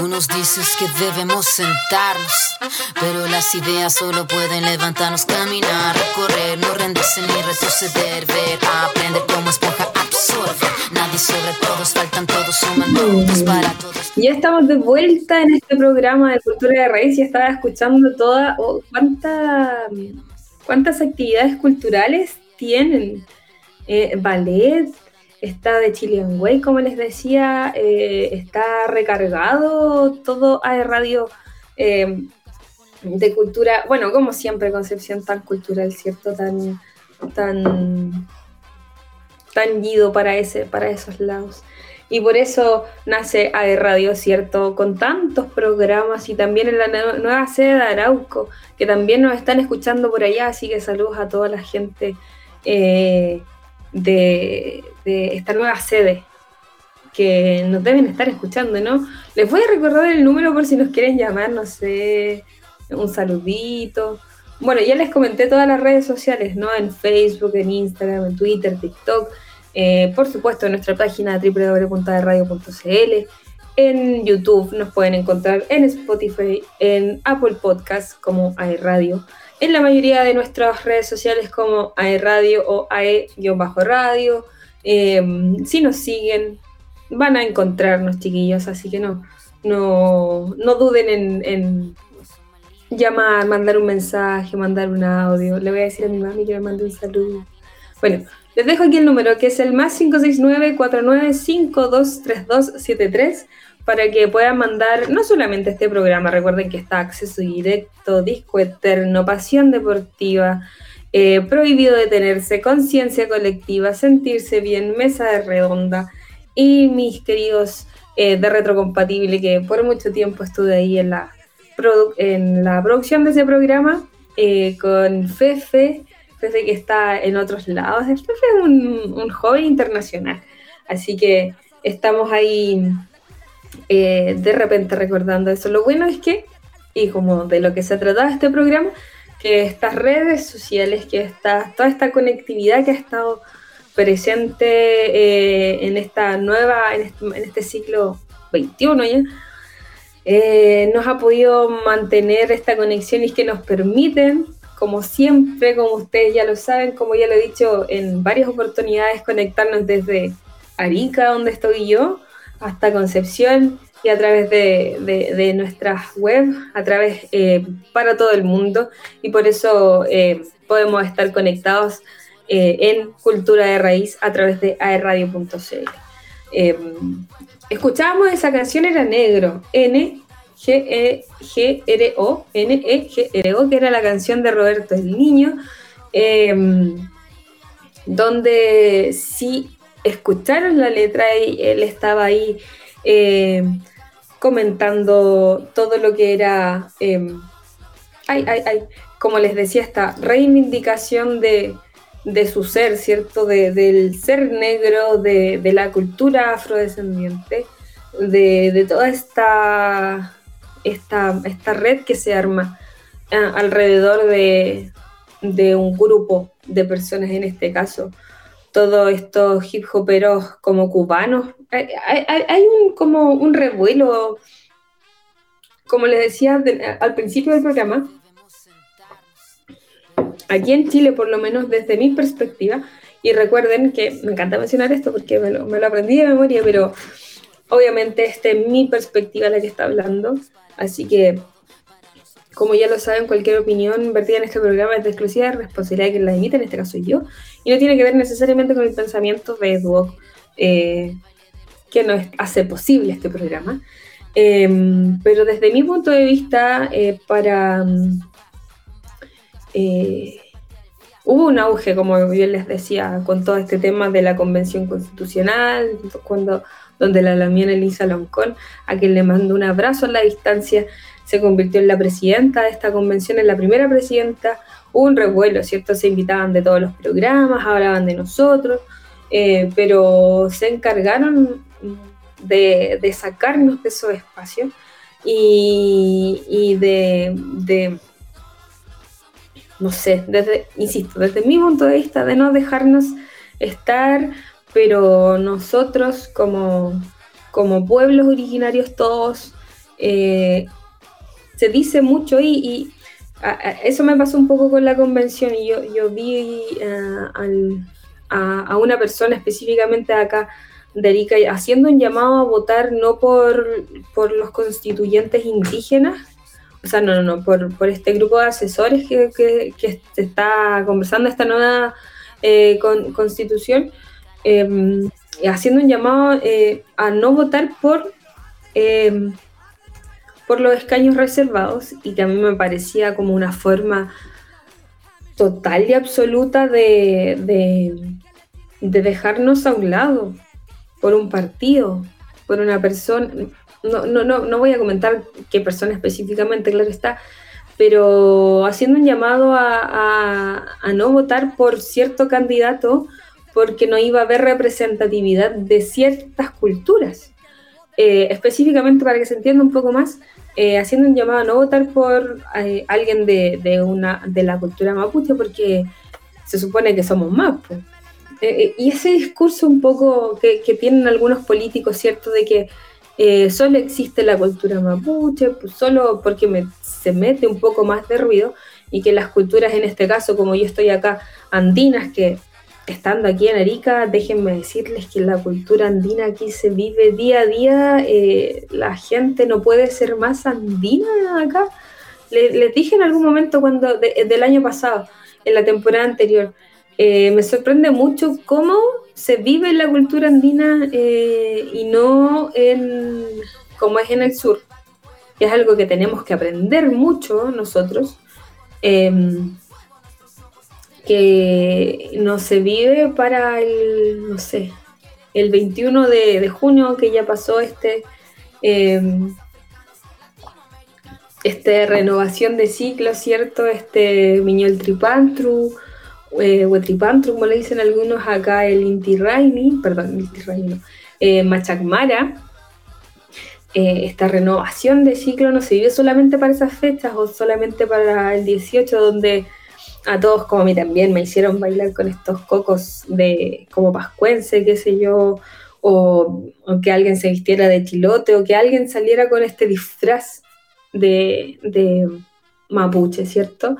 Tú nos dices que debemos sentarnos, pero las ideas solo pueden levantarnos, caminar, recorrer, no rendirse ni retroceder, ver, aprender como esponja absorbe. Nadie sobre todos, faltan todos, suman todos para todos. Ya estamos de vuelta en este programa de Cultura de Raíz y estaba escuchando toda, oh, cuántas actividades culturales tienen. Eh, ballet, está de Chilean como les decía, eh, está recargado todo a radio eh, de cultura, bueno, como siempre, concepción tan cultural, ¿cierto? Tan, tan, tan para, ese, para esos lados. Y por eso nace AE Radio, ¿cierto? Con tantos programas y también en la nueva sede de Arauco, que también nos están escuchando por allá, así que saludos a toda la gente eh, de, esta nueva sede que nos deben estar escuchando, ¿no? Les voy a recordar el número por si nos quieren llamar, no sé, un saludito. Bueno, ya les comenté todas las redes sociales, ¿no? En Facebook, en Instagram, en Twitter, TikTok. Eh, por supuesto, en nuestra página www.radio.cl. En YouTube nos pueden encontrar en Spotify, en Apple Podcasts como iRadio en la mayoría de nuestras redes sociales como AE Radio o AE-radio. Em, si nos siguen, van a encontrarnos, chiquillos, así que no, no, no duden en, llamar, mandar un mensaje, mandar un audio. Le voy a decir a mi mami que me mande un saludo. Bueno, les dejo aquí el número que es el más 569 49523273 para que puedan mandar no solamente este programa, recuerden que está acceso directo, disco eterno, pasión deportiva, eh, prohibido detenerse, conciencia colectiva, sentirse bien, mesa de redonda. Y mis queridos eh, de retrocompatible que por mucho tiempo estuve ahí en la, en la producción de ese programa eh, con Fefe, Fefe que está en otros lados, Fefe es un, un joven internacional, así que estamos ahí eh, de repente recordando eso. Lo bueno es que, y como de lo que se trataba este programa, que estas redes sociales, que está toda esta conectividad que ha estado presente eh, en esta nueva, en este, siglo XXI ya, eh, nos ha podido mantener esta conexión y que nos permiten, como siempre, como ustedes ya lo saben, como ya lo he dicho en varias oportunidades, conectarnos desde Arica, donde estoy yo, hasta Concepción y a través de, de, nuestras web, a través eh, para todo el mundo y por eso eh, podemos estar conectados eh, en Cultura de Raíz a través de aerradio.cl. escuchábamos esa canción, era negro, N. G -E -G -R -O, N -E -G -R -O, que era la canción de Roberto el Niño, donde si escucharon la letra y él estaba ahí eh, comentando todo lo que era, em, como les decía, esta reivindicación de, su ser, ¿cierto? del ser negro, de, la cultura afrodescendiente, de, toda esta, esta, esta, red que se arma ah, alrededor de, de un grupo de personas, en este caso, todos estos hip hoperos como cubanos. Hay, un, como un revuelo, como les decía al principio del programa, aquí en Chile, por lo menos desde mi perspectiva, y recuerden que me encanta mencionar esto porque me lo, me lo aprendí de memoria, pero obviamente esta es mi perspectiva la que está hablando, así que como ya lo saben, cualquier opinión vertida en este programa es de exclusiva responsabilidad de quien la emite, en este caso yo, y no tiene que ver necesariamente con el pensamiento de Eduok, eh, que nos hace posible este programa. Em, pero desde mi punto de vista, eh, para eh, hubo un auge, como bien les decía, con todo este tema de la convención constitucional, cuando donde la Lamiana Elisa Loncón, a quien le mando un abrazo a la distancia, se convirtió en la presidenta de esta convención, en la primera presidenta, hubo un revuelo, ¿cierto? Se invitaban de todos los programas, hablaban de nosotros, eh, pero se encargaron de, sacarnos de esos espacios y, de, no sé, desde, insisto, desde mi punto de vista, de no dejarnos estar, pero nosotros como, como pueblos originarios todos, eh, se dice mucho y, eso me pasó un poco con la convención y yo, yo vi eh, a, una persona específicamente acá de Arica haciendo un llamado a votar no por, por los constituyentes indígenas, o sea, no, no, no, por, por este grupo de asesores que, que, se está conversando esta nueva eh, constitución, em, haciendo un llamado eh, a no votar por, em, por los escaños reservados y que a mí me parecía como una forma total y absoluta de, de dejarnos a un lado por un partido, por una persona, no, no, no, no voy a comentar qué persona específicamente, claro está, pero haciendo un llamado a, no votar por cierto candidato porque no iba a haber representatividad de ciertas culturas. Eh, específicamente para que se entienda un poco más, eh, haciendo un llamado a no votar por eh, alguien de, una, de la cultura mapuche porque se supone que somos más. Y ese discurso un poco que, tienen algunos políticos, ¿cierto? De que eh, solo existe la cultura mapuche, pues solo porque se mete un poco más de ruido y que las culturas, en este caso, como yo estoy acá, andinas, que estando aquí en Arica, déjenme decirles que la cultura andina aquí se vive día a día, eh, la gente no puede ser más andina acá. les dije en algún momento cuando del año pasado, en la temporada anterior, eh, me sorprende mucho cómo se vive la cultura andina eh, y no en, como es en el sur, que es algo que tenemos que aprender mucho nosotros, em, que no se vive para el, no sé, el 21 de, junio que ya pasó este, eh, este renovación de ciclo, ¿cierto? Este Miñol Tripantru, eh, como le dicen algunos acá, el Inti Raimi, perdón, Inti Raimi, eh, Machacmara. Eh, esta renovación de ciclo no se vive solamente para esas fechas o solamente para el 18, donde a todos, como a mí también, me hicieron bailar con estos cocos de como pascuense, qué sé yo, o, que alguien se vistiera de chilote, o que alguien saliera con este disfraz de, de mapuche, ¿cierto?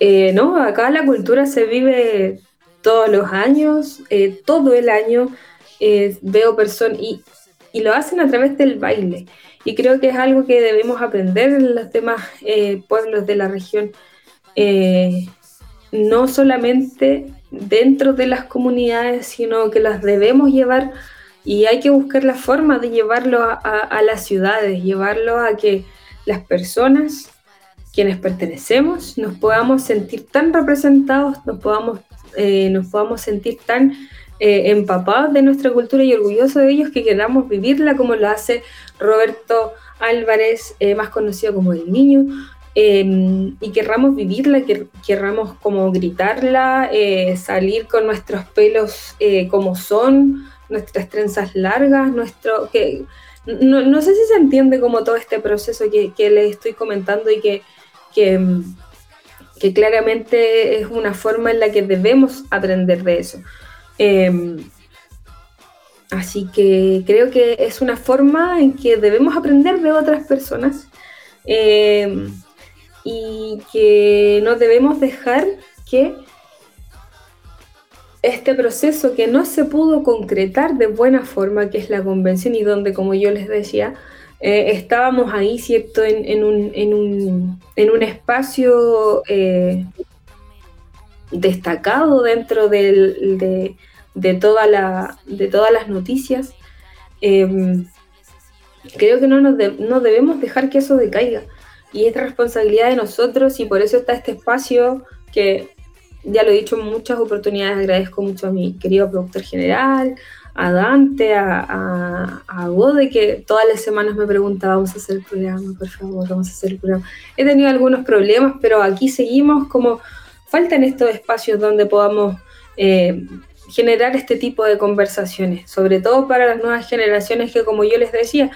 Eh, no, acá la cultura se vive todos los años, eh, todo el año. Eh, veo personas y, lo hacen a través del baile. Y creo que es algo que debemos aprender en los demás pueblos de la región. no solamente dentro de las comunidades, sino que las debemos llevar y hay que buscar la forma de llevarlo a las ciudades, llevarlo a que las personas quienes pertenecemos nos podamos sentir tan representados, nos podamos, eh, nos podamos sentir tan eh, empapados de nuestra cultura y orgullosos de ellos que queramos vivirla como lo hace Roberto Álvarez, eh, más conocido como el niño, y querramos vivirla, que querramos como gritarla, salir con nuestros pelos como son, nuestras trenzas largas, nuestro... que no, sé si se entiende como todo este proceso que, que les estoy comentando y que que, que claramente es una forma en la que debemos aprender de eso. Em, así que creo que es una forma en que debemos aprender de otras personas em, y que no debemos dejar que este proceso que no se pudo concretar de buena forma, que es la convención y donde, como yo les decía, eh, estábamos ahí, ¿cierto?, en, un, en, un, en un, espacio eh, destacado dentro de, de, toda la, de todas las noticias. Em, creo que no, nos no debemos dejar que eso decaiga. Y es responsabilidad de nosotros y por eso está este espacio que ya lo he dicho en muchas oportunidades, agradezco mucho a mi querido productor general, a Dante, a, a, Gode, que todas las semanas me pregunta, vamos a hacer el programa, por favor, vamos a hacer el programa. He tenido algunos problemas, pero aquí seguimos como faltan estos espacios donde podamos eh, generar este tipo de conversaciones, sobre todo para las nuevas generaciones que, como yo les decía,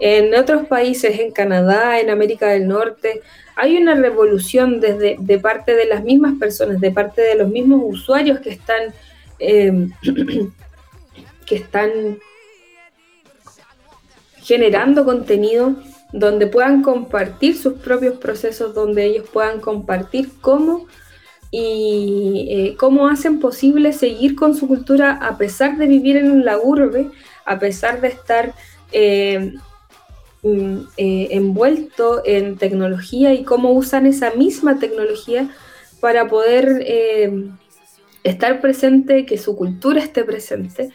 en otros países, en Canadá, en América del Norte, hay una revolución desde de parte de las mismas personas, de parte de los mismos usuarios que están eh, que están generando contenido donde puedan compartir sus propios procesos, donde ellos puedan compartir cómo y eh, cómo hacen posible seguir con su cultura a pesar de vivir en la urbe, a pesar de estar eh, mm, eh, envuelto en tecnología y cómo usan esa misma tecnología para poder estar presente, que su cultura esté presente.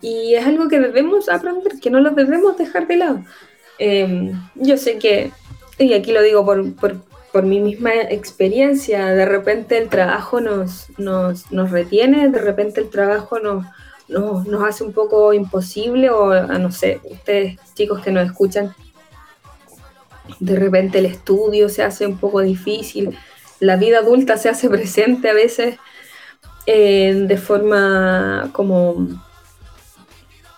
Y es algo que debemos aprender, que no lo debemos dejar de lado. Em, yo sé que, y aquí lo digo por, por, mi misma experiencia, de repente el trabajo nos, nos, nos retiene, de repente el trabajo nos, nos, hace un poco imposible, o no sé, ustedes chicos que nos escuchan, de repente el estudio se hace un poco difícil, la vida adulta se hace presente a veces eh, de forma como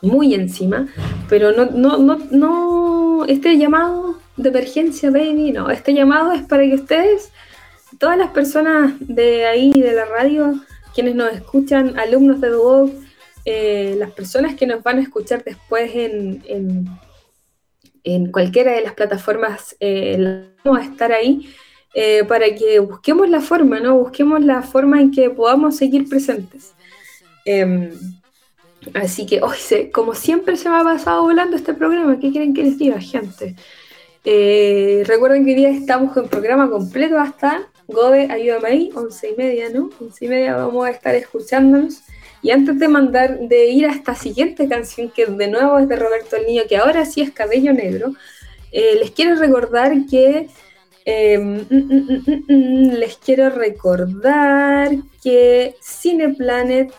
muy encima, pero no, no, no, no, este llamado de emergencia, baby, no, este llamado es para que ustedes, todas las personas de ahí, de la radio, quienes nos escuchan, alumnos de Duoc, eh, las personas que nos van a escuchar después en, en, en cualquiera de las plataformas, eh, vamos a estar ahí eh, para que busquemos la forma, ¿no? Busquemos la forma en que podamos seguir presentes. Em, así que, hoy como siempre se me ha pasado volando este programa, ¿qué quieren que les diga, gente? Eh, recuerden que hoy día estamos con programa completo hasta Gode, ayúdame ahí, once y media, ¿no? Once y media vamos a estar escuchándonos. Y antes de mandar, de ir a esta siguiente canción, que de nuevo es de Roberto el Niño, que ahora sí es Cabello Negro, eh, les quiero recordar que Em, mm, mm, mm, les quiero recordar que Cineplanet,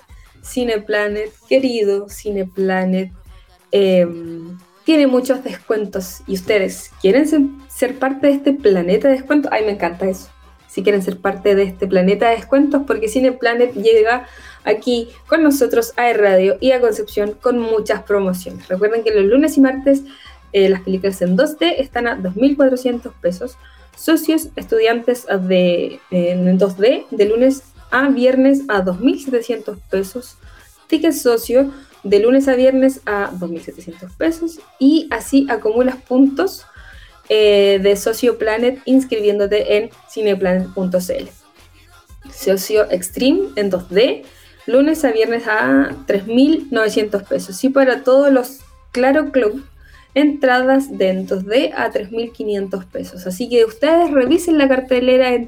Cineplanet, querido Cineplanet, em, tiene muchos descuentos y ustedes quieren ser, parte de este planeta de descuentos. Ay, me encanta eso. Si quieren ser parte de este planeta de descuentos, porque Cineplanet llega aquí con nosotros a Radio y a Concepción con muchas promociones. Recuerden que los lunes y martes eh, las películas en 2D están a 2.400 pesos socios estudiantes de, en 2D de lunes a viernes a 2.700 pesos, ticket socio de lunes a viernes a 2.700 pesos y así acumulas puntos eh, de Socio Planet inscribiéndote en cineplanet.cl. Socio Extreme en 2D, lunes a viernes a 3.900 pesos. Y para todos los Claro Club entradas de 2D a 3.500 pesos. Así que ustedes revisen la cartelera en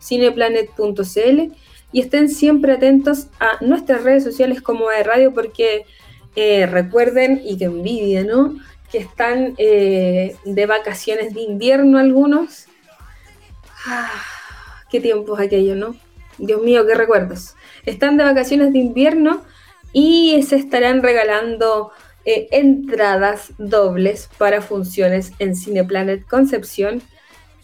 www.cineplanet.cl y estén siempre atentos a nuestras redes sociales como de radio porque eh, recuerden y que envidia, ¿no? Que están eh, de vacaciones de invierno algunos. Ah, qué tiempos aquello, ¿no? Dios mío, qué recuerdos. Están de vacaciones de invierno y se estarán regalando eh, entradas dobles para funciones en Cineplanet Concepción.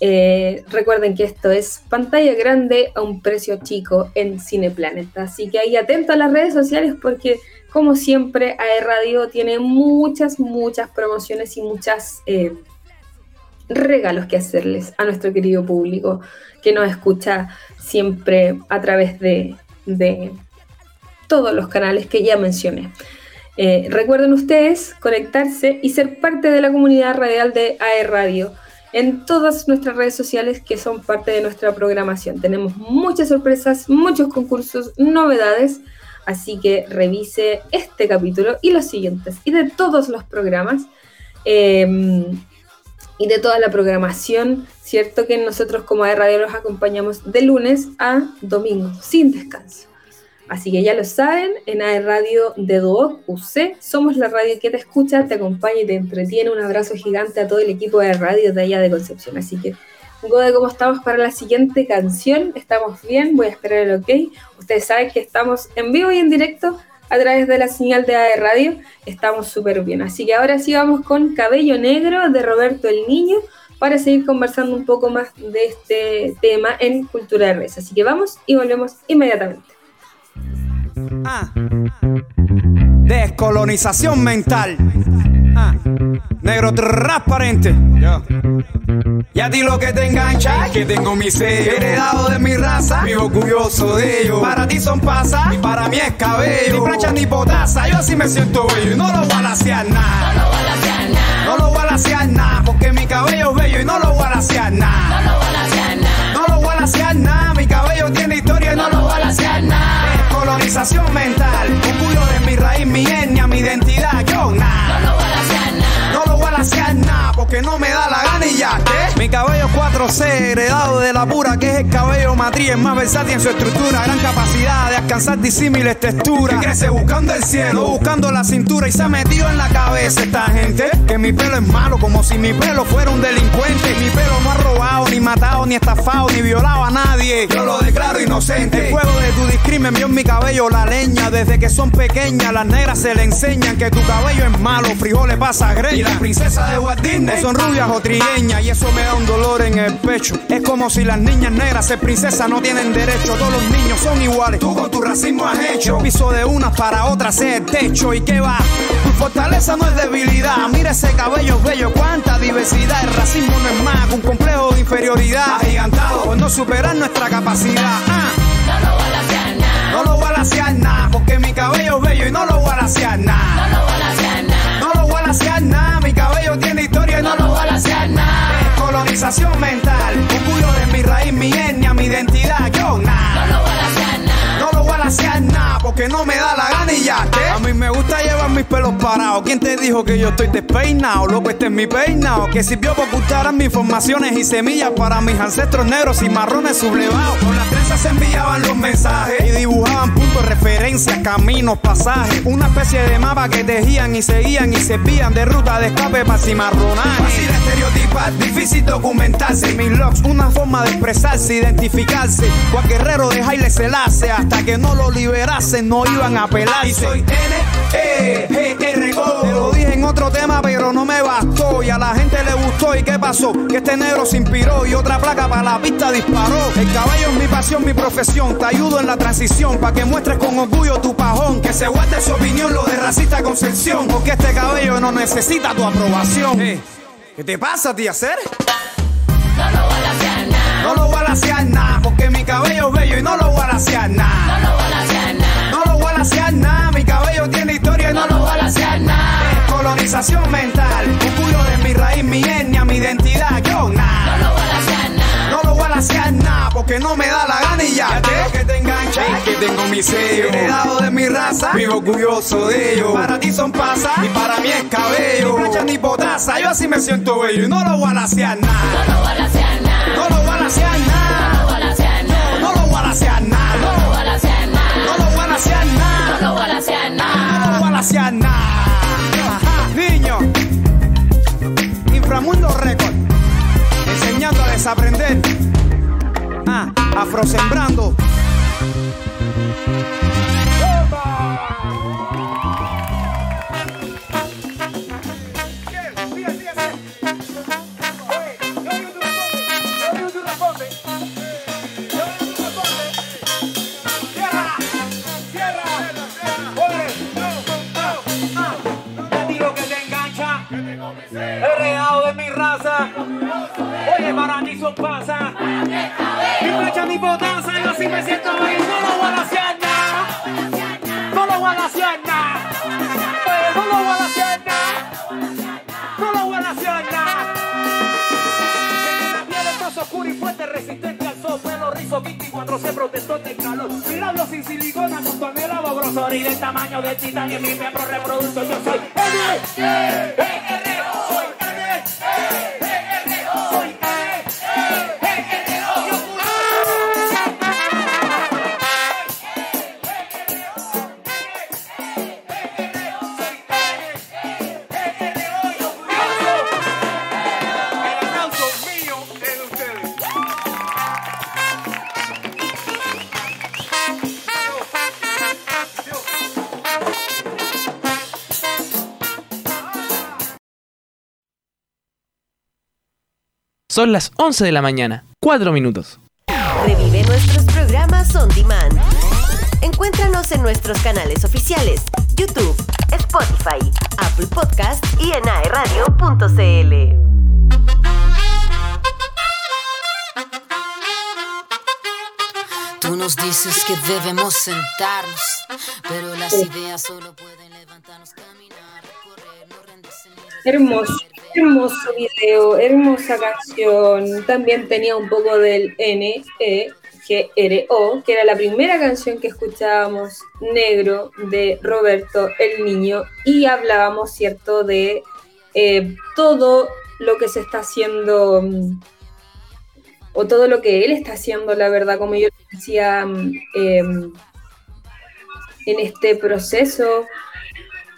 Eh, recuerden que esto es pantalla grande a un precio chico en Cineplanet. Así que ahí atento a las redes sociales porque, como siempre, AE Radio tiene muchas, muchas promociones y muchas eh, regalos que hacerles a nuestro querido público que nos escucha siempre a través de, de todos los canales que ya mencioné. Eh, recuerden ustedes conectarse y ser parte de la comunidad radial de AE Radio en todas nuestras redes sociales que son parte de nuestra programación. Tenemos muchas sorpresas, muchos concursos, novedades, así que revise este capítulo y los siguientes y de todos los programas em, y de toda la programación, ¿cierto? Que nosotros como AE Radio los acompañamos de lunes a domingo, sin descanso. Así que ya lo saben, en AE Radio de Duoc UC, somos la radio que te escucha, te acompaña y te entretiene. Un abrazo gigante a todo el equipo de radio de allá de Concepción. Así que, Gode, ¿cómo estamos para la siguiente canción? ¿Estamos bien? Voy a esperar el ok. Ustedes saben que estamos en vivo y en directo a través de la señal de AE Radio. Estamos súper bien. Así que ahora sí vamos con Cabello Negro de Roberto el Niño para seguir conversando un poco más de este tema en Cultura de Res. Así que vamos y volvemos inmediatamente. Ah. Descolonización mental. Ah. Negro transparente. Y a ti lo que te engancha que tengo mi sello heredado de mi raza, vivo orgulloso de ello. Para ti son pasas y para mí es cabello. Ni plancha ni potasa, yo así me siento bello y no lo voy a hacer nada. No lo voy a hacer nada. No lo balasear nada, porque mi cabello es bello y no lo voy a balasear nada. No lo balasear nada. No lo voy a balasear nada, mi cabello tiene historia Colonización mental, orgullo de mi raíz, mi etnia, mi identidad, yo nada. No lo balasear nada. No lo voy a balasear nada, porque no me da 4C, heredado de la pura, que es el cabello matriz, es más versátil en su estructura, gran capacidad de alcanzar disímiles texturas. Que crece buscando el cielo, buscando la cintura y se ha metido en la cabeza esta gente. Que mi pelo es malo, como si mi pelo fuera un delincuente. Mi pelo no ha robado, ni matado, ni estafado, ni violado a nadie. Yo lo declaro inocente. El fuego de tu discrimen vio en mi cabello la leña. Desde que son pequeñas, las negras se le enseñan que tu cabello es malo, frijoles pasa greña. Y la princesa de Walt son rubias o trigueñas y eso me da un dolor en el pecho. Es como si las niñas negras ser princesas no tienen derecho. Todos los niños son iguales. Tú con tu racismo has hecho. Piso de unas para otras es el techo. ¿Y qué va? Tu fortaleza no es debilidad. Mira ese cabello bello, cuánta diversidad. El racismo no es más que un complejo de inferioridad. Agigantado por no superar nuestra capacidad. Ah. No lo balasear nada. No lo voy a lasear nada, porque mi cabello es bello y no lo voy a lasear nada. No lo balasear nada. No lo voy a lasear nada, mi cabello tiene historia y no No lo balasear nada. Colonización mental, orgullo de mi raíz, mi etnia, mi identidad, yo a nada, porque no me da la gana y ya, ¿qué? A mí me gusta llevar mis pelos parados. ¿Quién te dijo que yo estoy despeinado? Loco, este es mi peinado, que sirvió para ocultar mis informaciones y semillas para mis ancestros negros y marrones sublevados. Con las trenzas se enviaban los mensajes y dibujaban puntos de referencia, caminos, pasajes. Una especie de mapa que tejían y seguían y servían de ruta de escape para cimarronaje. Fácil estereotipar, difícil documentarse. Mis logs, una forma de expresarse, identificarse. Cual guerrero de Haile Selassie, hasta que no lo liberasen, no iban a pelarse. Y soy N-E-G-R-O. Te lo dije en otro tema, pero no me bastó. Y a la gente le gustó. ¿Y qué pasó? Que este negro se inspiró y otra placa para la pista disparó. El cabello es mi pasión, mi profesión. Te ayudo en la transición para que muestres con orgullo tu pajón. Que se guarde su opinión, lo de racista concepción. Porque este cabello no necesita tu aprobación. Eh, ¿Qué te pasa, tía Ser? No lo balasear nada. No lo voy a lasear nada, cabello es bello y no lo voy a lasear nada. No lo balasear nada. No lo voy a lasear nada, mi cabello tiene historia y no No lo balasear nada. Colonización mental, orgullo de mi raíz, mi etnia, mi identidad, yo No nada. lo balasear nada. No lo voy a lasear nada, porque no me da la gana y ya. Ya que te engancha, que tengo mi sello. Heredado de mi raza, vivo orgulloso de ello. Para ti son pasas y para mí es cabello. Ni plancha ni potasa, yo así me siento bello y no lo voy a lasear nada. No lo balasear nada. No lo voy a lasear No nada. Lo balasear nada. No lo voy a No nada. lo. No voy a lasear nada. No lo balasear No nada. lo voy a lasear nada. Ajá, Niño, Inframundo Record, enseñando a desaprender. Ah, afrosembrando. No lo voy a hacer. No lo voy a. Eh, No lo voy a hacer. No lo voy a hacer nada. Una piel oscura y fuerte, resistente al sol. Pelo rizo, 24 se protestó del calor. Sin silicona con tonelada grosor y del tamaño del titanio. Mi miembro reproducto, yo soy N. Son las 11 de la mañana, 4 minutos. Revive nuestros programas on demand. Encuéntranos en nuestros canales oficiales, YouTube, Spotify, Apple Podcast y en aeradio.cl. Tú nos dices que debemos sentarnos, pero las ideas solo pueden levantarnos, caminar, recorrer, no rendirse ni Hermoso. Hermoso video, hermosa canción. También tenía un poco del N, E, G, R, O, que era la primera canción que escuchábamos, Negro, de Roberto el Niño, y hablábamos, ¿cierto?, de eh, todo lo que se está haciendo, mm, o todo lo que él está haciendo, la verdad, como yo decía, mm, em, en este proceso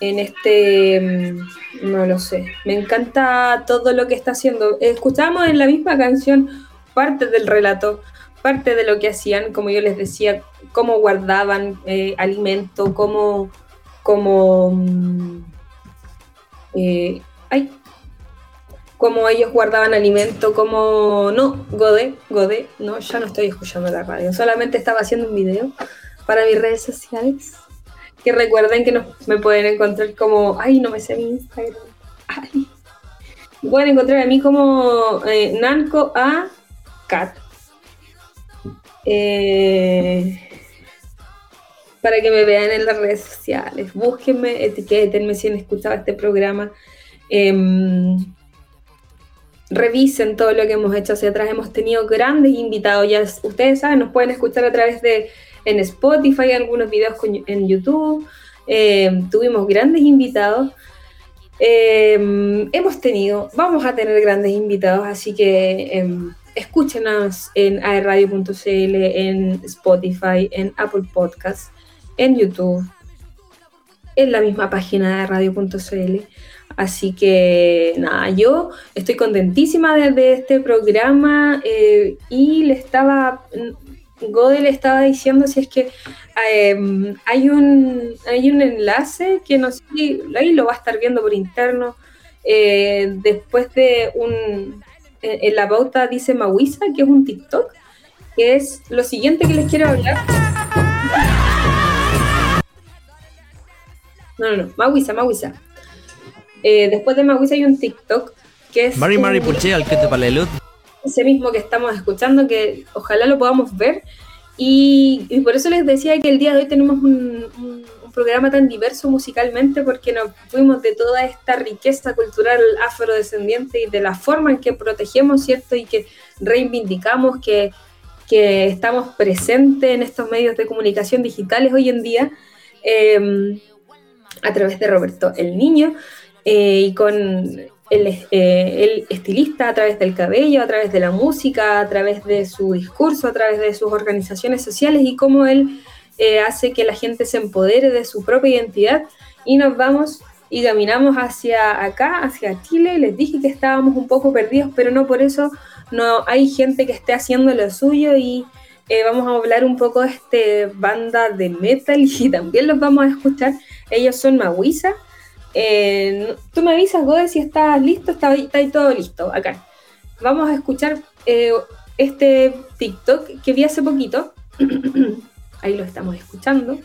en este, mm, no lo sé, me encanta todo lo que está haciendo. Escuchamos en la misma canción parte del relato, parte de lo que hacían, como yo les decía, cómo guardaban eh, alimento, cómo, cómo, mm, eh, ay, cómo ellos guardaban alimento, cómo, no, Godé, Godé, no, ya no estoy escuchando la radio, solamente estaba haciendo un video para mis redes sociales que recuerden que me pueden encontrar como, ay, no me sé mi Instagram. Ay. Me pueden encontrar a mí como eh, Nanco a Cat. Eh, para que me vean en las redes sociales. Búsquenme, etiquétenme si han escuchado este programa. Em, revisen todo lo que hemos hecho hacia atrás. Hemos tenido grandes invitados. Ya ustedes saben, nos pueden escuchar a través de en Spotify, algunos videos en YouTube. Eh, tuvimos grandes invitados. Eh, hemos tenido, vamos a tener grandes invitados, así que em, escúchenos en aerradio.cl, en Spotify, en Apple Podcasts, en YouTube, en la misma página de radio.cl. Así que nada, yo estoy contentísima de, este programa eh, y le estaba Godel estaba diciendo si es que em, hay, un, hay un enlace que no sé ahí lo va a estar viendo por interno. Eh, después de un. En, la pauta dice Mawisa, que es un TikTok, que es lo siguiente que les quiero hablar. No, no, no, Mawisa, Mawisa. Eh, después de Mawisa hay un TikTok que es. Mari Mari Puche, al que te ese mismo que estamos escuchando, que ojalá lo podamos ver. Y, por eso les decía que el día de hoy tenemos un, programa tan diverso musicalmente, porque nos fuimos de toda esta riqueza cultural afrodescendiente y de la forma en que protegemos, ¿cierto? Y que reivindicamos, que, que estamos presentes en estos medios de comunicación digitales hoy en día, em, a través de Roberto el Niño, eh, y con el, eh, estilista a través del cabello, a través de la música, a través de su discurso, a través de sus organizaciones sociales y cómo él eh, hace que la gente se empodere de su propia identidad y nos vamos y caminamos hacia acá, hacia Chile. Les dije que estábamos un poco perdidos, pero no por eso no hay gente que esté haciendo lo suyo y eh, vamos a hablar un poco de esta banda de metal y también los vamos a escuchar. Ellos son Mawisa eh, tú me avisas, Gode, si estás listo, está, ahí todo listo, acá. Vamos a escuchar eh, este TikTok que vi hace poquito. ahí lo estamos escuchando.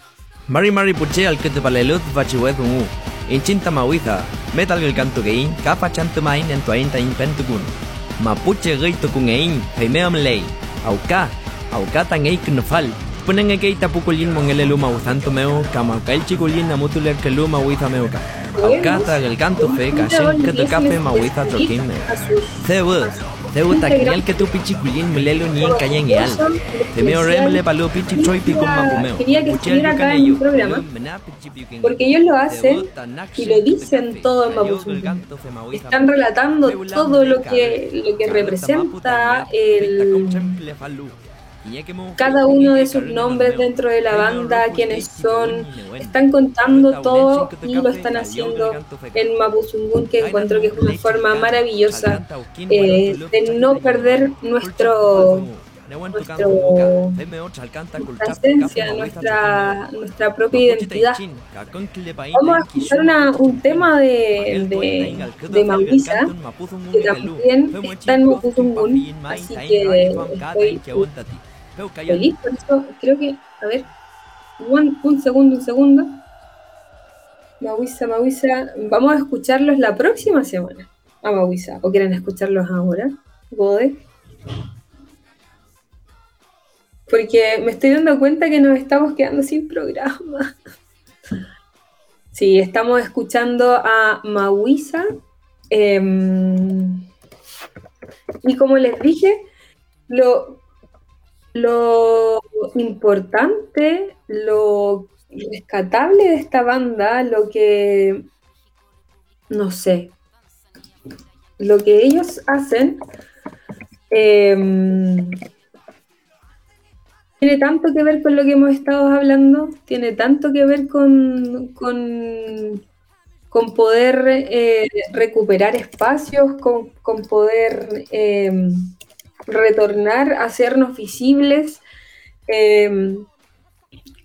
Mari Mari Puche al que te palelut bachiwet un Inchinta mawiza, metal el canto gein, capa chanto main en tuain tain pentukun. Mapuche gaito kun ein, heimeam lei. Auka, auka tan eik nofal, Punen e keita pukulin mon ele luma usanto meo, kama kail chikulin amutuler ke luma uiza meo ka. Akata el canto fe kashin que te cafe ma uiza trokin me. Zebu, zebu takinel que tu pichikulin milelo ni en kayen eal. Te meo remle palo pichi troy pico macumeo. Quería que estuviera acá en mi programa, porque ellos lo hacen y lo dicen todo en Mapuzungun. Están relatando todo lo que, lo que representa el cada uno de sus nombres dentro de la banda, quiénes son, están contando todo y lo están haciendo en Mapuzungun, que encuentro que es una forma maravillosa eh, de no perder nuestro nuestra esencia, nuestra, nuestra propia identidad. Vamos a escuchar una, un tema de, de, de Maurisa, que también está en Mapuzungun, así que estoy Feliz, por eso creo que, a ver, un, un segundo, un segundo. Mawisa, Mawisa, vamos a escucharlos la próxima semana. A Mawisa, o quieren escucharlos ahora, Gode. Porque me estoy dando cuenta que nos estamos quedando sin programa. Sí, estamos escuchando a Mawisa Em, y como les dije, lo, lo importante, lo rescatable de esta banda, lo que, no sé, lo que ellos hacen em, tiene tanto que ver con lo que hemos estado hablando, tiene tanto que ver con, con, poder eh, recuperar espacios, con, poder em, retornar, hacernos visibles, em,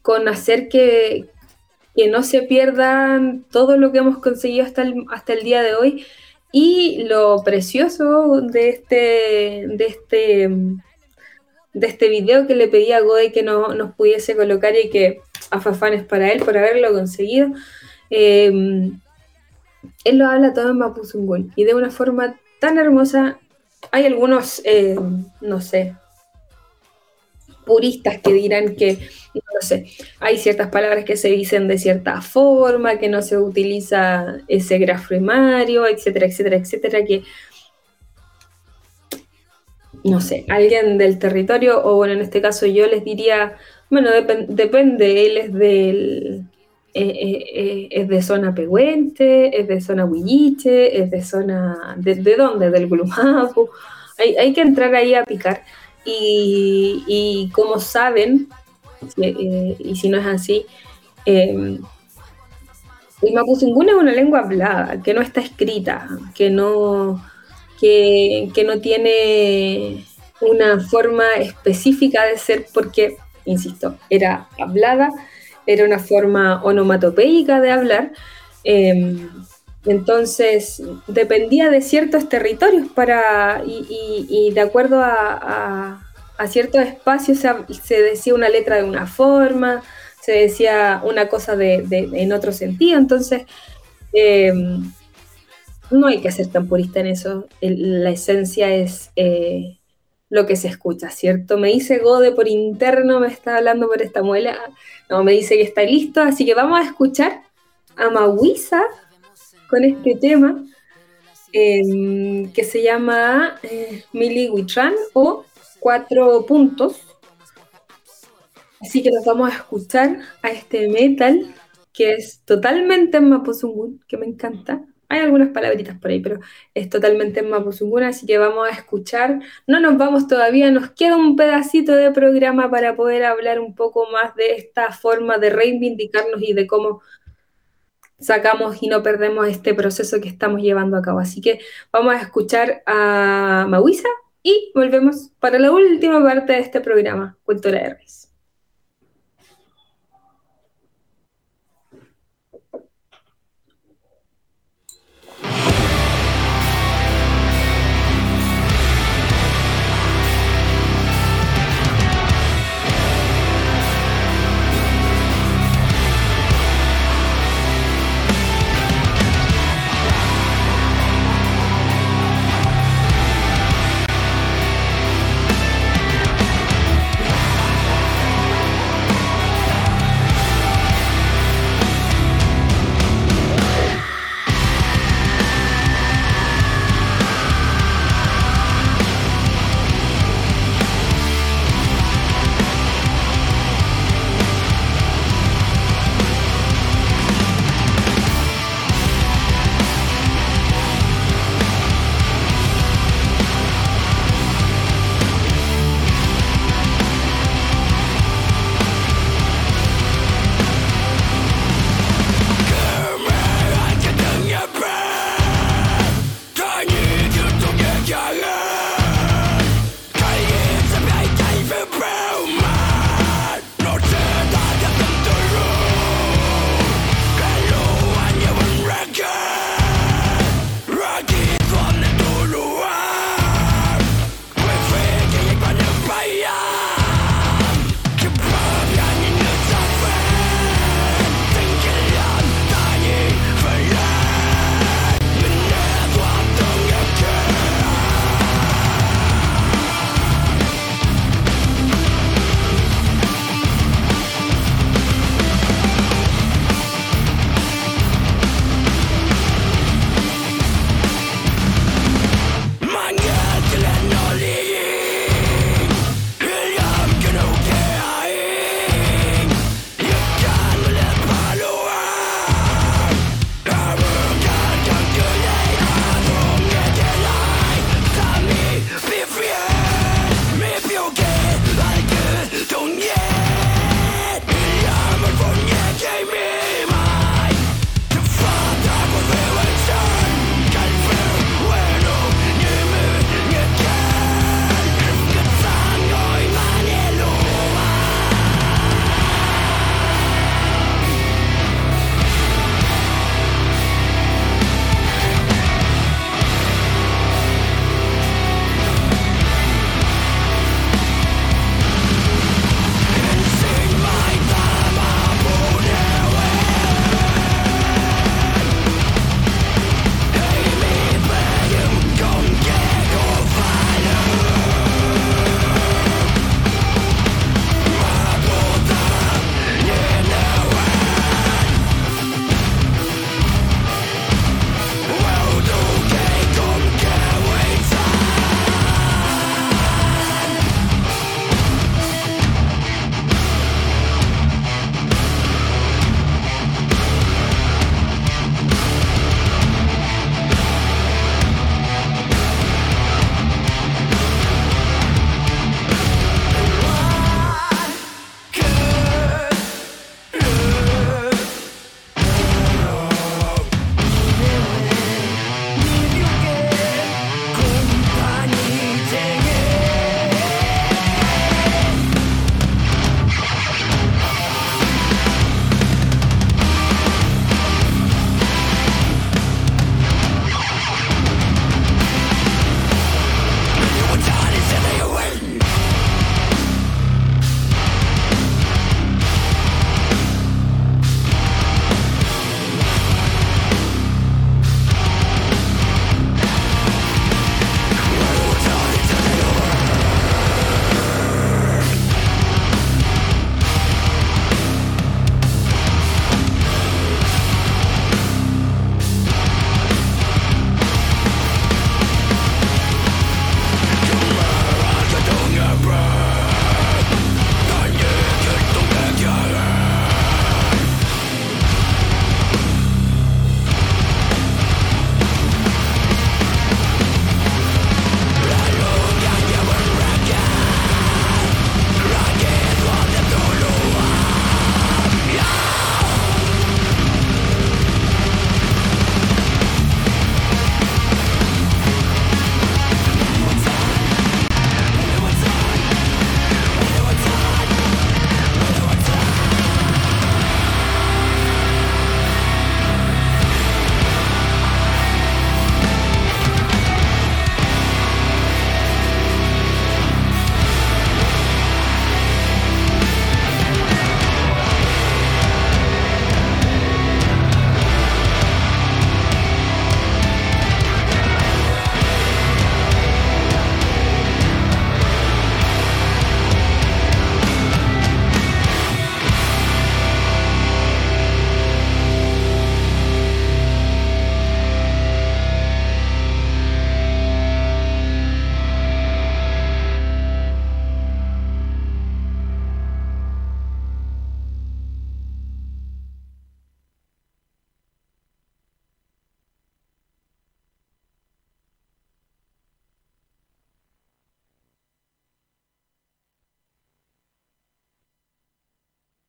con hacer que, que, no se pierdan todo lo que hemos conseguido hasta el, hasta el día de hoy. Y lo precioso de este, de este, de este video que le pedí a Goe que no, nos pudiese colocar y que a Fafán para él por haberlo conseguido. Em, él lo habla todo en Mapuzungún y de una forma tan hermosa hay algunos, eh, no sé, puristas que dirán que, no sé, hay ciertas palabras que se dicen de cierta forma, que no se utiliza ese grafo primario, etcétera, etcétera, etcétera, que, no sé, alguien del territorio, o bueno, en este caso yo les diría, bueno, depende, él es del eh, eh, eh, es de zona Pehuente, es de zona Huilliche, es de zona... ¿De, dónde? Del Glumapu. Hay, hay, que entrar ahí a picar. Y, como saben, y si no es así, el Mapuzungún es una lengua hablada, que no está escrita, que no, que, que no tiene una forma específica de ser porque, insisto, era hablada era una forma onomatopeica de hablar. Em, entonces, dependía de ciertos territorios para, y, de acuerdo a, ciertos espacios se, decía una letra de una forma, se decía una cosa de, en otro sentido. Entonces, em, no hay que ser tan purista en eso. la esencia es eh, lo que se escucha, ¿cierto? Me dice Gode por interno, me está hablando por esta muela, no, me dice que está listo, así que vamos a escuchar a Mawisa con este tema em, que se llama eh, Mili Witran o Cuatro Puntos. Así que nos vamos a escuchar a este metal que es totalmente en Mapuzungun, que me encanta. Hay algunas palabritas por ahí, pero es totalmente en Mapuzunguna, así que vamos a escuchar. No nos vamos todavía, nos queda un pedacito de programa para poder hablar un poco más de esta forma de reivindicarnos y de cómo sacamos y no perdemos este proceso que estamos llevando a cabo. Así que vamos a escuchar a Mawisa y volvemos para la última parte de este programa, Cultura de Reis.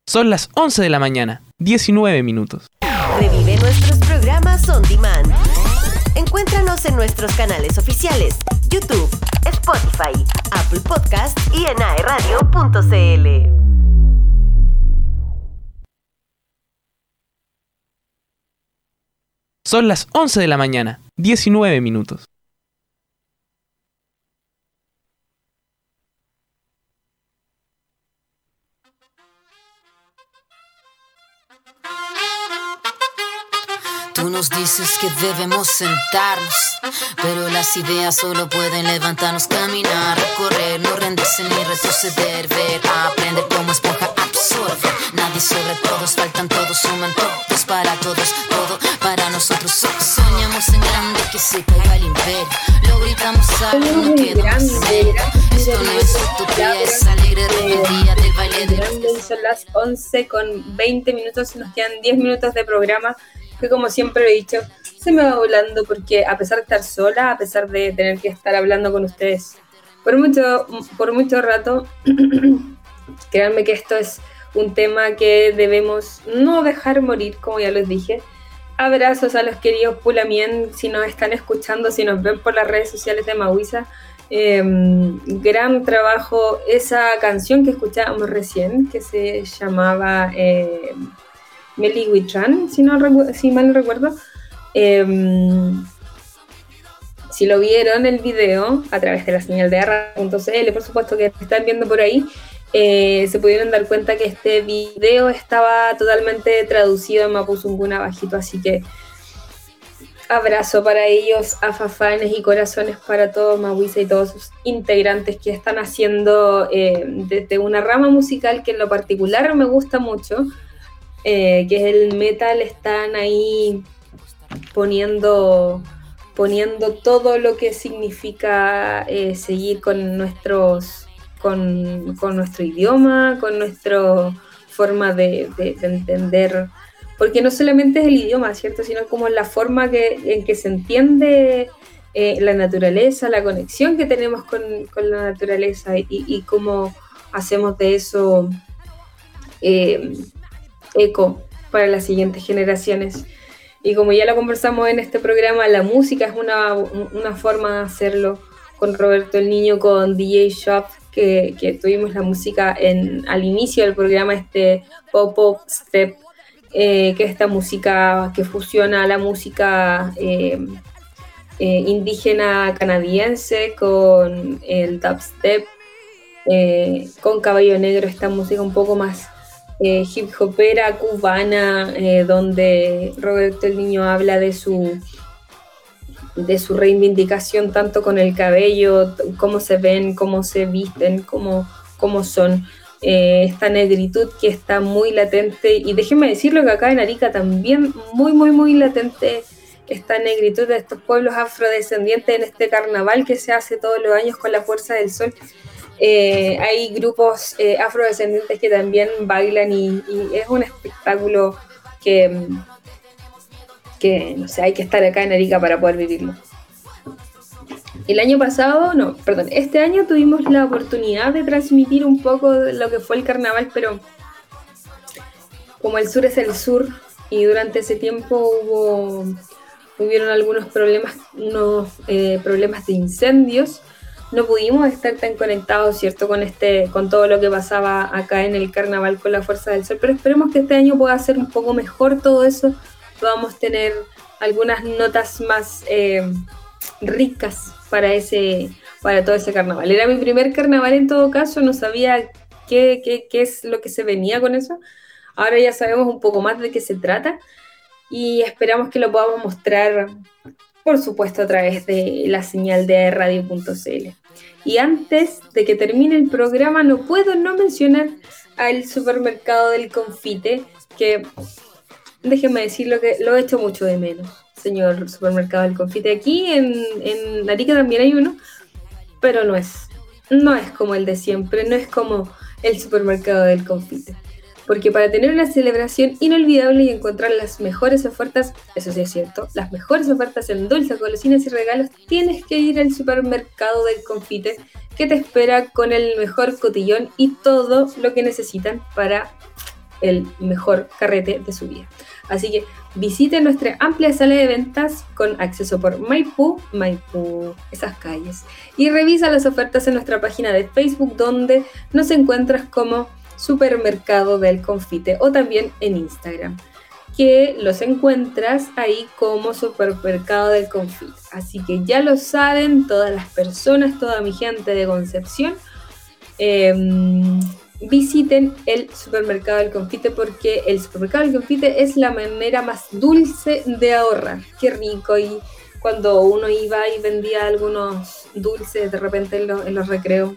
Son las 11 de la mañana, 19 minutos. Revive nuestros programas on demand. Encuéntranos en nuestros canales oficiales, YouTube, Spotify, Apple Podcast y en aeradio.cl. Son las 11 de la mañana, 19 minutos. Nos dices que debemos sentarnos, pero las ideas solo pueden levantarnos, caminar, recorrer, no rendirse ni retroceder, ver, aprender como esponja, absorber. Nadie sobre todos, faltan todos, suman todos para todos, todo para nosotros. Soñamos en grande que se caiga el imperio, lo gritamos alto, no Soñamos en queda más grande, serio. Esto no es utopía, es alegre rebeldía del baile de Grande, Son las 11 con 20 minutos nos quedan 10 minutos de programa que como siempre he dicho, se me va volando porque a pesar de estar sola, a pesar de tener que estar hablando con ustedes por mucho, por mucho rato, créanme que esto es un tema que debemos no dejar morir, como ya les dije. Abrazos a los queridos Pulamien, si nos están escuchando, si nos ven por las redes sociales de Mahuiza. Eh, gran trabajo esa canción que escuchábamos recién, que se llamaba eh, Meli Witran, si, no, si mal recuerdo. Eh, si lo vieron el video a través de la señal de arra.cl, por supuesto que están viendo por ahí, eh, se pudieron dar cuenta que este video estaba totalmente traducido en Mapuzunguna bajito, así que abrazo para ellos, afafanes y corazones para todos Mahuisa y todos sus integrantes que están haciendo eh, desde una rama musical que en lo particular me gusta mucho, eh, que es el metal, están ahí poniendo poniendo todo lo que significa eh, seguir con nuestros con, con nuestro idioma, con nuestra forma de, de- de entender, porque no solamente es el idioma, ¿cierto? Sino como la forma que, en que se entiende eh, la naturaleza, la conexión que tenemos con, con la naturaleza y, y cómo hacemos de eso eh, eco para las siguientes generaciones. Y como ya lo conversamos en este programa, la música es una, una forma de hacerlo. Con Roberto el Niño, con DJ Shop, que, que tuvimos la música en, al inicio del programa, este Pop-Up Step, eh, que es esta música que fusiona la música eh, eh, indígena canadiense con el dubstep, eh, con Caballo Negro, esta música un poco más eh, hip hopera cubana, eh, donde Roberto el Niño habla de su de su reivindicación tanto con el cabello, cómo se ven, cómo se visten, cómo, cómo son. Eh, esta negritud que está muy latente y déjenme decirlo que acá en Arica también muy muy muy latente esta negritud de estos pueblos afrodescendientes en este carnaval que se hace todos los años con la fuerza del sol eh, hay grupos eh, afrodescendientes que también bailan y, es un espectáculo que, mm, que, no sé, hay que estar acá en Arica para poder vivirlo. El año pasado, no, perdón, este año tuvimos la oportunidad de transmitir un poco lo que fue el carnaval, pero como el sur es el sur y durante ese tiempo hubo hubieron algunos problemas, unos eh, problemas de incendios no pudimos estar tan conectados, ¿cierto? Con este, con todo lo que pasaba acá en el carnaval con la Fuerza del Sol, pero esperemos que este año pueda ser un poco mejor todo eso, podamos tener algunas notas más eh, ricas para ese, para todo ese carnaval. Era mi primer carnaval en todo caso, no sabía qué, qué, qué es lo que se venía con eso. Ahora ya sabemos un poco más de qué se trata y esperamos que lo podamos mostrar por supuesto a través de la señal de radio.cl. Y antes de que termine el programa, no puedo no mencionar al supermercado del confite, que déjenme decirlo que lo he hecho mucho de menos, señor supermercado del confite. Aquí en, en Arica también hay uno, pero no es, no es como el de siempre, no es como el supermercado del confite porque para tener una celebración inolvidable y encontrar las mejores ofertas, eso sí es cierto, las mejores ofertas en dulces, golosinas y regalos, tienes que ir al supermercado del confite que te espera con el mejor cotillón y todo lo que necesitan para el mejor carrete de su vida. Así que visite nuestra amplia sala de ventas con acceso por Maipú, Maipú, esas calles. Y revisa las ofertas en nuestra página de Facebook donde nos encuentras como Supermercado del Confite o también en Instagram que los encuentras ahí como Supermercado del Confite. Así que ya lo saben todas las personas, toda mi gente de Concepción. Em, visiten el supermercado del confite porque el supermercado del confite es la manera más dulce de ahorrar. Qué rico. Y cuando uno iba y vendía algunos dulces de repente en, los recreos,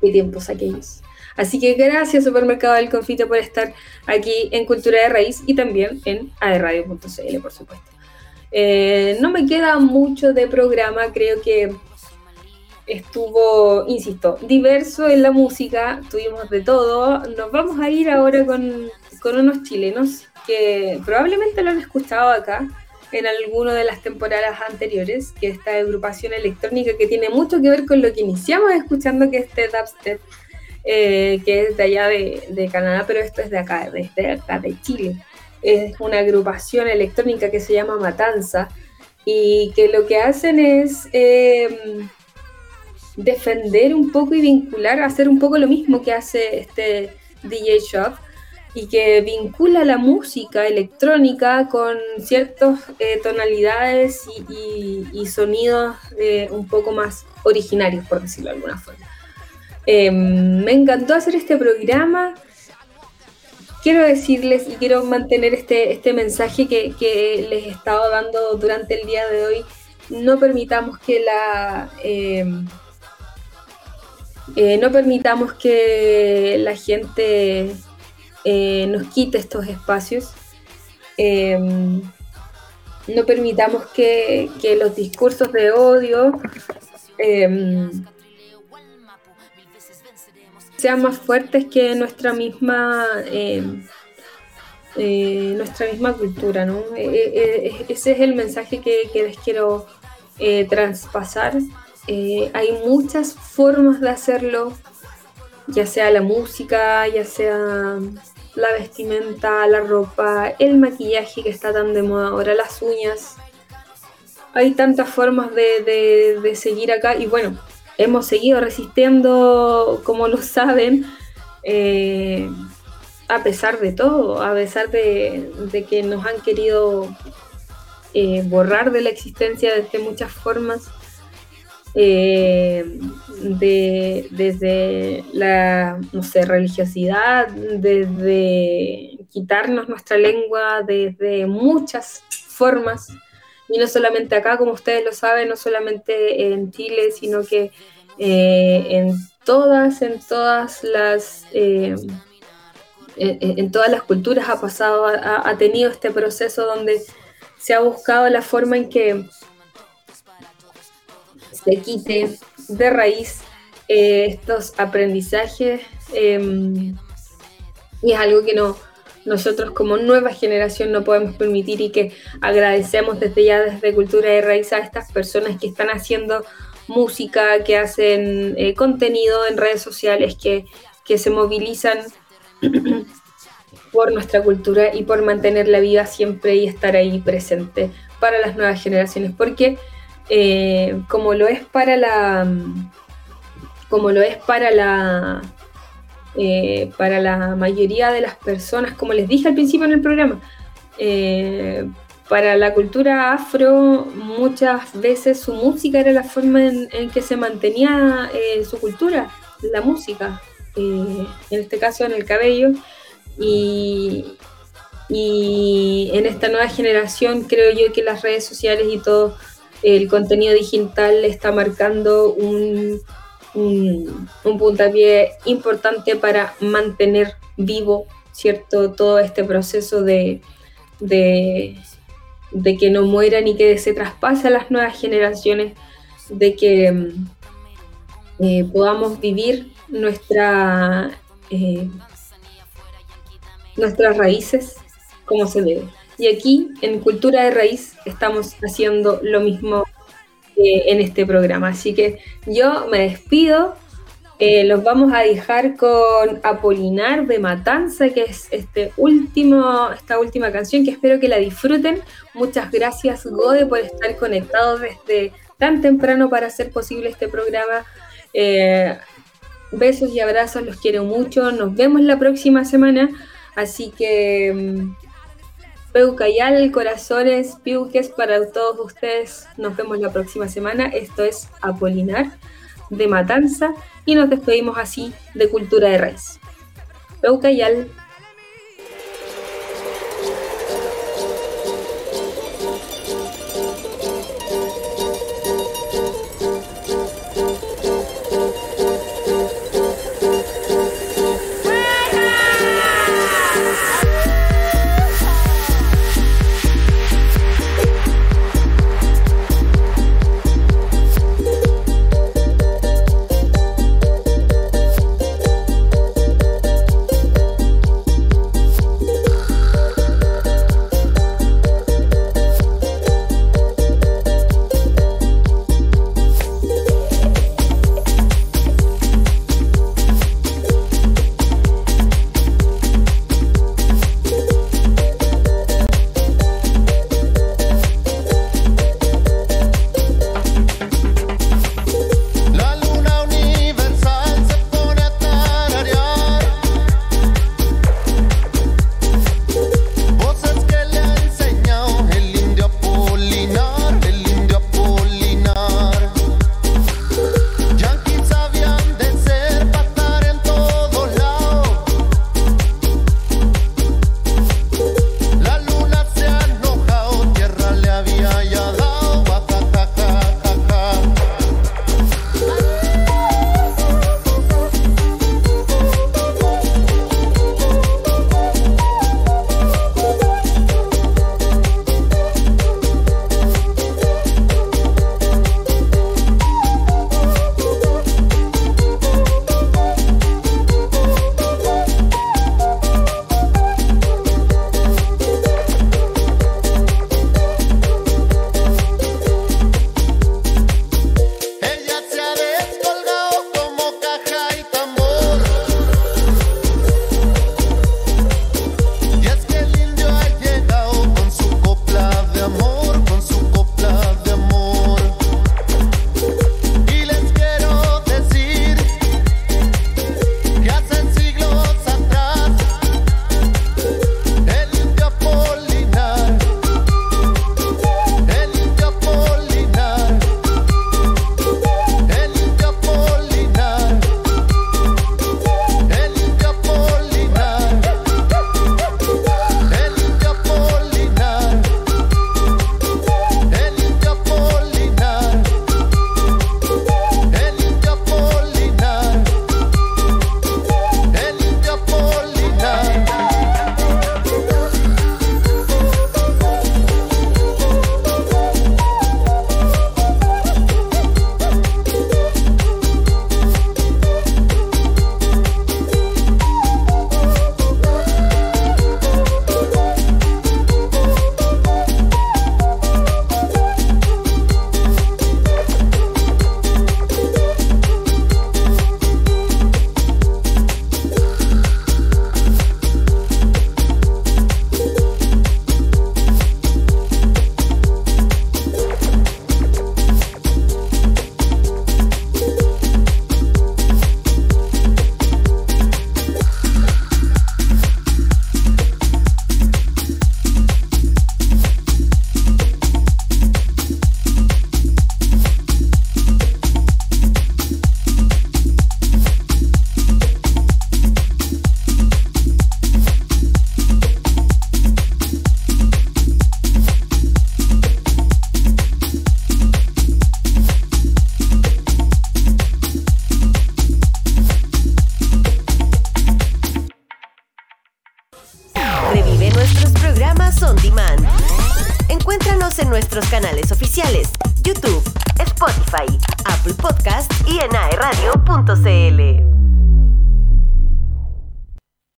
qué tiempos aquellos. Así que gracias Supermercado del Confite por estar aquí en Cultura de Raíz y también en aerradio.cl, por supuesto. Eh, no me queda mucho de programa, creo que estuvo, insisto, diverso en la música, tuvimos de todo. Nos vamos a ir ahora con, unos chilenos que probablemente lo han escuchado acá en alguna de las temporadas anteriores, que esta agrupación electrónica que tiene mucho que ver con lo que iniciamos escuchando, que es este dubstep, eh, que es de allá de, Canadá, pero esto es de acá, desde acá de Chile. Es una agrupación electrónica que se llama Matanza y que lo que hacen es... Eh, defender un poco y vincular, hacer un poco lo mismo que hace este DJ Shop y que vincula la música electrónica con ciertas eh, tonalidades y, sonidos eh, un poco más originarios, por decirlo de alguna forma. Em, me encantó hacer este programa. Quiero decirles y quiero mantener este, este mensaje que, que les he estado dando durante el día de hoy. No permitamos que la em, eh, no permitamos que la gente eh, nos quite estos espacios. No permitamos que, los discursos de odio sean más fuertes que nuestra misma em, eh, nuestra misma cultura, ese es el mensaje que, que les quiero traspasar eh, hay muchas formas de hacerlo, ya sea la música, ya sea la vestimenta, la ropa, el maquillaje que está tan de moda ahora, las uñas. Hay tantas formas de, seguir acá y bueno, hemos seguido resistiendo, como lo saben, eh, a pesar de todo, a pesar de, que nos han querido eh, borrar de la existencia desde muchas formas. Eh, de, desde la, no sé, religiosidad, desde quitarnos nuestra lengua, desde muchas formas, y no solamente acá, como ustedes lo saben, no solamente en Chile, sino que eh, en todas, en todas las... Eh, en, todas las culturas ha pasado, ha tenido este proceso donde se ha buscado la forma en que se quite de raíz eh, estos aprendizajes em, y es algo que no, nosotros como nueva generación no podemos permitir y que agradecemos desde ya, desde Cultura de Raíz a estas personas que están haciendo música, que hacen eh, contenido en redes sociales, que, que se movilizan por nuestra cultura y por mantenerla viva siempre y estar ahí presente para las nuevas generaciones, porque eh, como lo es para la como lo es para la eh, para la mayoría de las personas, como les dije al principio en el programa, eh, para la cultura afro muchas veces su música era la forma en, que se mantenía su cultura, la música, en este caso en el cabello, y, y en esta nueva generación creo yo que las redes sociales y todo el contenido digital está marcando un, un, puntapié importante para mantener vivo, ¿cierto? Todo este proceso de, de, que no mueran y que se traspase a las nuevas generaciones, de que mm, eh, podamos vivir nuestra, eh, nuestras raíces como se debe. Y aquí en Cultura de Raíz estamos haciendo lo mismo eh, en este programa. Así que yo me despido Eh, los vamos a dejar con Apolinar de Matanza, que es este último, esta última canción que espero que la disfruten. Muchas gracias, Gode, por estar conectado desde tan temprano para hacer posible este programa. Eh, besos y abrazos, los quiero mucho. Nos vemos la próxima semana. Así que mm, Peucayal, corazones, piuques para todos ustedes. Nos vemos la próxima semana. Esto es Apolinar de Matanza y nos despedimos así de Cultura de Raíz. Peucayal.